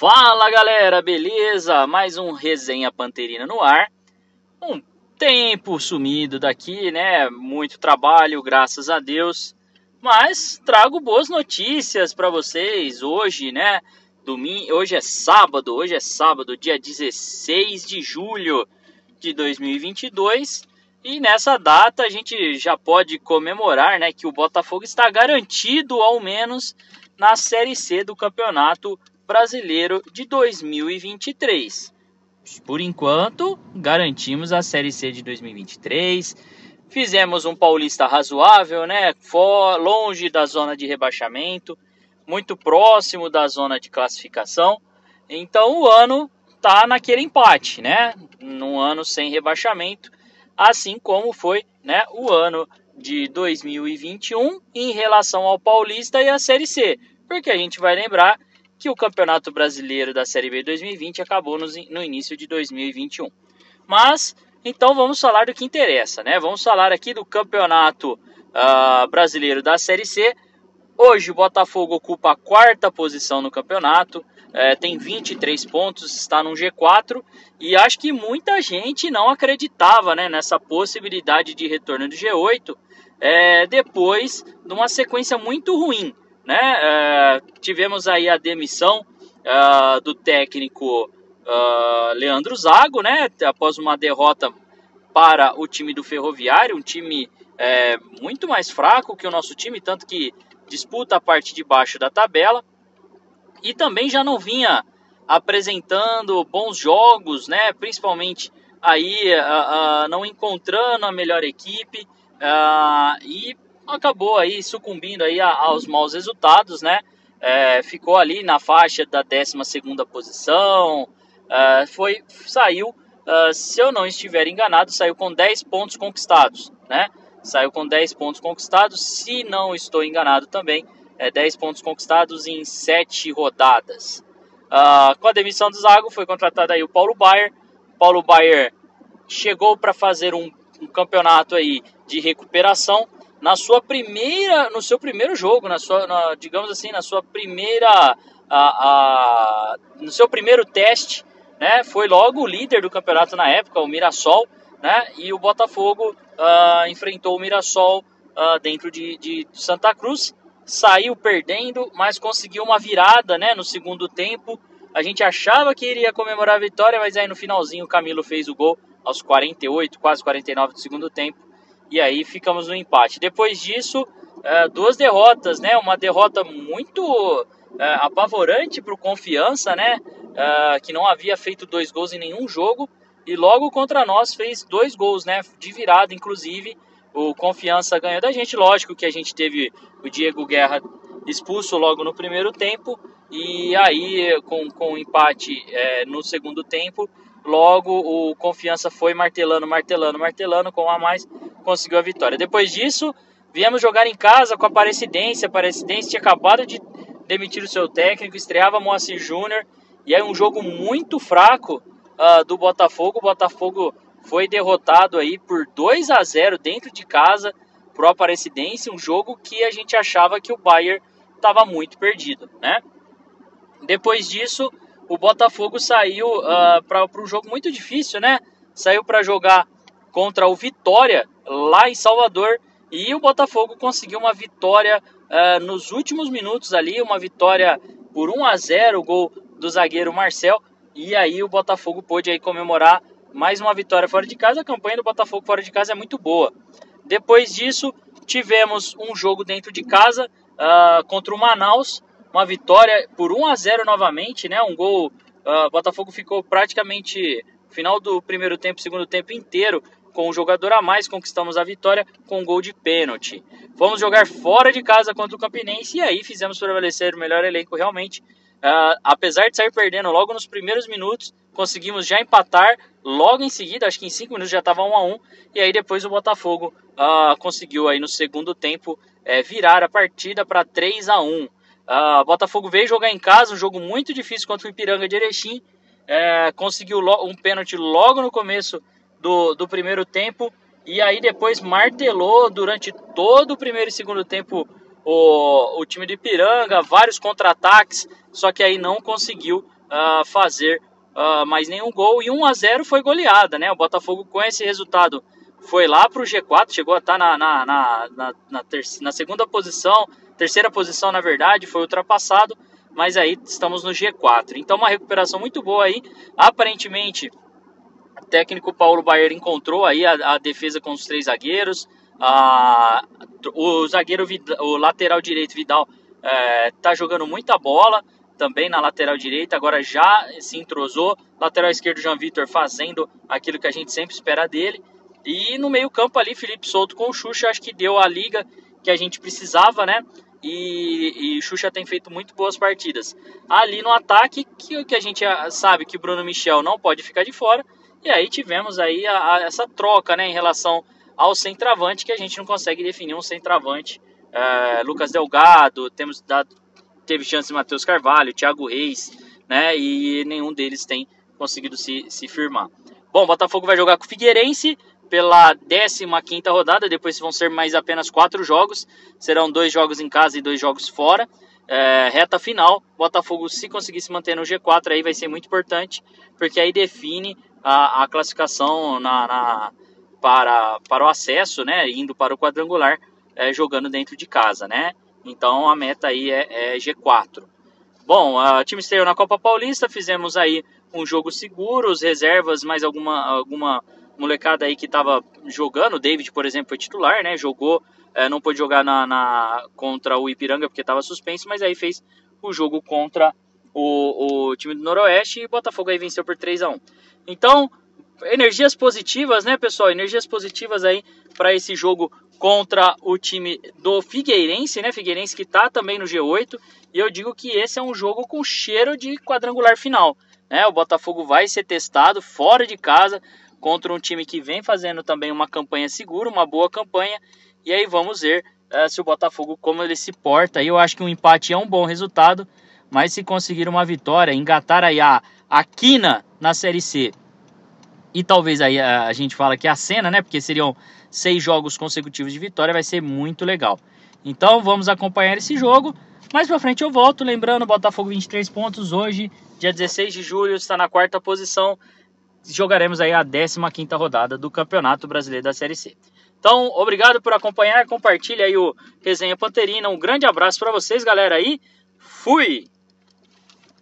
Fala galera, beleza? Mais um Resenha Panterina no ar. Um tempo sumido daqui, né? Muito trabalho, graças a Deus. Mas trago boas notícias para vocês hoje, né? Domingo, hoje é sábado, hoje é sábado, dia 16 de julho de 2022. E nessa data a gente já pode comemorar, né, que o Botafogo está garantido ao menos na Série C do Campeonato Brasileiro de 2023. Por enquanto, garantimos a Série C de 2023. Fizemos um paulista razoável, né? Longe da zona de rebaixamento, muito próximo da zona de classificação. Então o ano tá naquele empate, né? Num ano sem rebaixamento, assim como foi, né, o ano de 2021 em relação ao Paulista e à Série C. Porque a gente vai lembrar que o Campeonato Brasileiro da Série B 2020 acabou no, no início de 2021. Mas, então vamos falar do que interessa, né? Vamos falar aqui do Campeonato uh, Brasileiro da Série C. Hoje o Botafogo ocupa a quarta posição no campeonato, é, tem 23 pontos, está no G4 e acho que muita gente não acreditava né, nessa possibilidade de retorno do G8 é, depois de uma sequência muito ruim né? Uh, tivemos aí a demissão uh, do técnico uh, Leandro Zago, né? Após uma derrota para o time do Ferroviário, um time muito mais fraco que o nosso time, tanto que disputa a parte de baixo da tabela e também já não vinha apresentando bons jogos, né? Principalmente aí não encontrando a melhor equipe e acabou aí sucumbindo aí aos maus resultados, né? É, ficou ali na faixa da 12 posição, é, foi, saiu, é, se eu não estiver enganado, saiu com 10 pontos conquistados, né? Saiu com 10 pontos conquistados, se não estou enganado também, é 10 pontos conquistados em 7 rodadas. Uh, com a demissão do Zago, foi contratado aí o Paulo Baier. Paulo Baier chegou para fazer um, um campeonato aí de recuperação, na sua primeira, no seu primeiro jogo, na sua, na, digamos assim, na sua primeira, a, a, no seu primeiro teste, né, foi logo o líder do campeonato na época, o Mirassol, né, e o Botafogo uh, enfrentou o Mirassol uh, dentro de, de, Santa Cruz, saiu perdendo, mas conseguiu uma virada, né, no segundo tempo. A gente achava que iria comemorar a vitória, mas aí no finalzinho o Camilo fez o gol aos 48, quase 49 do segundo tempo e aí ficamos no empate. Depois disso, é, duas derrotas, né? Uma derrota muito é, apavorante para o Confiança, né? É, que não havia feito dois gols em nenhum jogo e logo contra nós fez dois gols, né? De virada, inclusive. O Confiança ganhou da gente. Lógico que a gente teve o Diego Guerra expulso logo no primeiro tempo e aí com, com empate é, no segundo tempo Logo, o Confiança foi martelando, martelando, martelando, com a mais conseguiu a vitória. Depois disso, viemos jogar em casa com a Aparecidense. A Aparecidense tinha acabado de demitir o seu técnico, estreava Moacir Júnior. E aí um jogo muito fraco uh, do Botafogo. O Botafogo foi derrotado aí por 2 a 0 dentro de casa pro Aparecidense. Um jogo que a gente achava que o Bayern estava muito perdido, né? Depois disso, o Botafogo saiu uh, ah, para um jogo muito difícil, né? Saiu para jogar contra o Vitória lá em Salvador e o Botafogo conseguiu uma vitória uh, nos últimos minutos ali, uma vitória por 1 a 0, o gol do zagueiro Marcel. E aí o Botafogo pôde aí comemorar mais uma vitória fora de casa. A campanha do Botafogo fora de casa é muito boa. Depois disso, tivemos um jogo dentro de casa uh, contra o Manaus uma vitória por 1 a 0 novamente, né? Um gol, uh, Botafogo ficou praticamente final do primeiro tempo, segundo tempo inteiro com um jogador a mais, conquistamos a vitória com um gol de pênalti. Fomos jogar fora de casa contra o Campinense e aí fizemos prevalecer o melhor elenco realmente. Uh, apesar de sair perdendo logo nos primeiros minutos, conseguimos já empatar logo em seguida, acho que em 5 minutos já estava 1 a 1 e aí depois o Botafogo uh, conseguiu aí no segundo tempo uh, virar a partida para 3 a 1 Uh, Botafogo veio jogar em casa, um jogo muito difícil contra o Ipiranga de Erechim. É, conseguiu um pênalti logo no começo do, do primeiro tempo. E aí depois martelou durante todo o primeiro e segundo tempo o, o time do Ipiranga, vários contra-ataques. só que aí não conseguiu uh, fazer uh, mais nenhum gol e 1 a 0 foi goleada, né? O Botafogo com esse resultado foi lá para o G4, chegou a estar tá na, na, na, na, na, na segunda posição, terceira posição na verdade, foi ultrapassado, mas aí estamos no G4. Então uma recuperação muito boa aí, aparentemente o técnico Paulo Baier encontrou aí a, a defesa com os três zagueiros, a, o zagueiro, o lateral direito Vidal é, tá jogando muita bola, também na lateral direita, agora já se entrosou. Lateral esquerdo, João Vitor fazendo aquilo que a gente sempre espera dele. E no meio-campo ali, Felipe Souto com o Xuxa, acho que deu a liga que a gente precisava, né? E, e Xuxa tem feito muito boas partidas. Ali no ataque, que, que a gente sabe que Bruno Michel não pode ficar de fora. E aí tivemos aí a, a, essa troca, né, em relação ao centroavante, que a gente não consegue definir um centroavante. É, Lucas Delgado, temos dado teve chance Matheus Carvalho, Thiago Reis, né? E nenhum deles tem conseguido se, se firmar. Bom, Botafogo vai jogar com o Figueirense pela 15 rodada, depois vão ser mais apenas quatro jogos, serão dois jogos em casa e dois jogos fora. É, reta final, Botafogo se conseguir se manter no G4 aí vai ser muito importante, porque aí define a, a classificação na, na, para, para o acesso, né, indo para o quadrangular, é, jogando dentro de casa, né. Então a meta aí é, é G4. Bom, o time estreou na Copa Paulista, fizemos aí um jogo seguro, os reservas, mais alguma, alguma molecada aí que estava jogando. O David, por exemplo, foi titular, né? Jogou, é, não pôde jogar na, na, contra o Ipiranga porque estava suspenso, mas aí fez o jogo contra o, o time do Noroeste e o Botafogo aí venceu por 3 a 1 Então, energias positivas, né, pessoal? Energias positivas aí para esse jogo contra o time do Figueirense, né? Figueirense que está também no G8. E eu digo que esse é um jogo com cheiro de quadrangular final. Né? O Botafogo vai ser testado fora de casa contra um time que vem fazendo também uma campanha segura, uma boa campanha. E aí vamos ver uh, se o Botafogo como ele se porta. Eu acho que um empate é um bom resultado, mas se conseguir uma vitória, engatar aí a, a quina na Série C e talvez aí a, a gente fala que é a cena, né? Porque seriam seis jogos consecutivos de vitória, vai ser muito legal. Então vamos acompanhar esse jogo. Mais pra frente eu volto, lembrando, Botafogo 23 pontos hoje, dia 16 de julho, está na quarta posição. Jogaremos aí a 15 rodada do Campeonato Brasileiro da Série C. Então, obrigado por acompanhar, compartilha aí o Resenha Panterina. Um grande abraço para vocês, galera aí. Fui!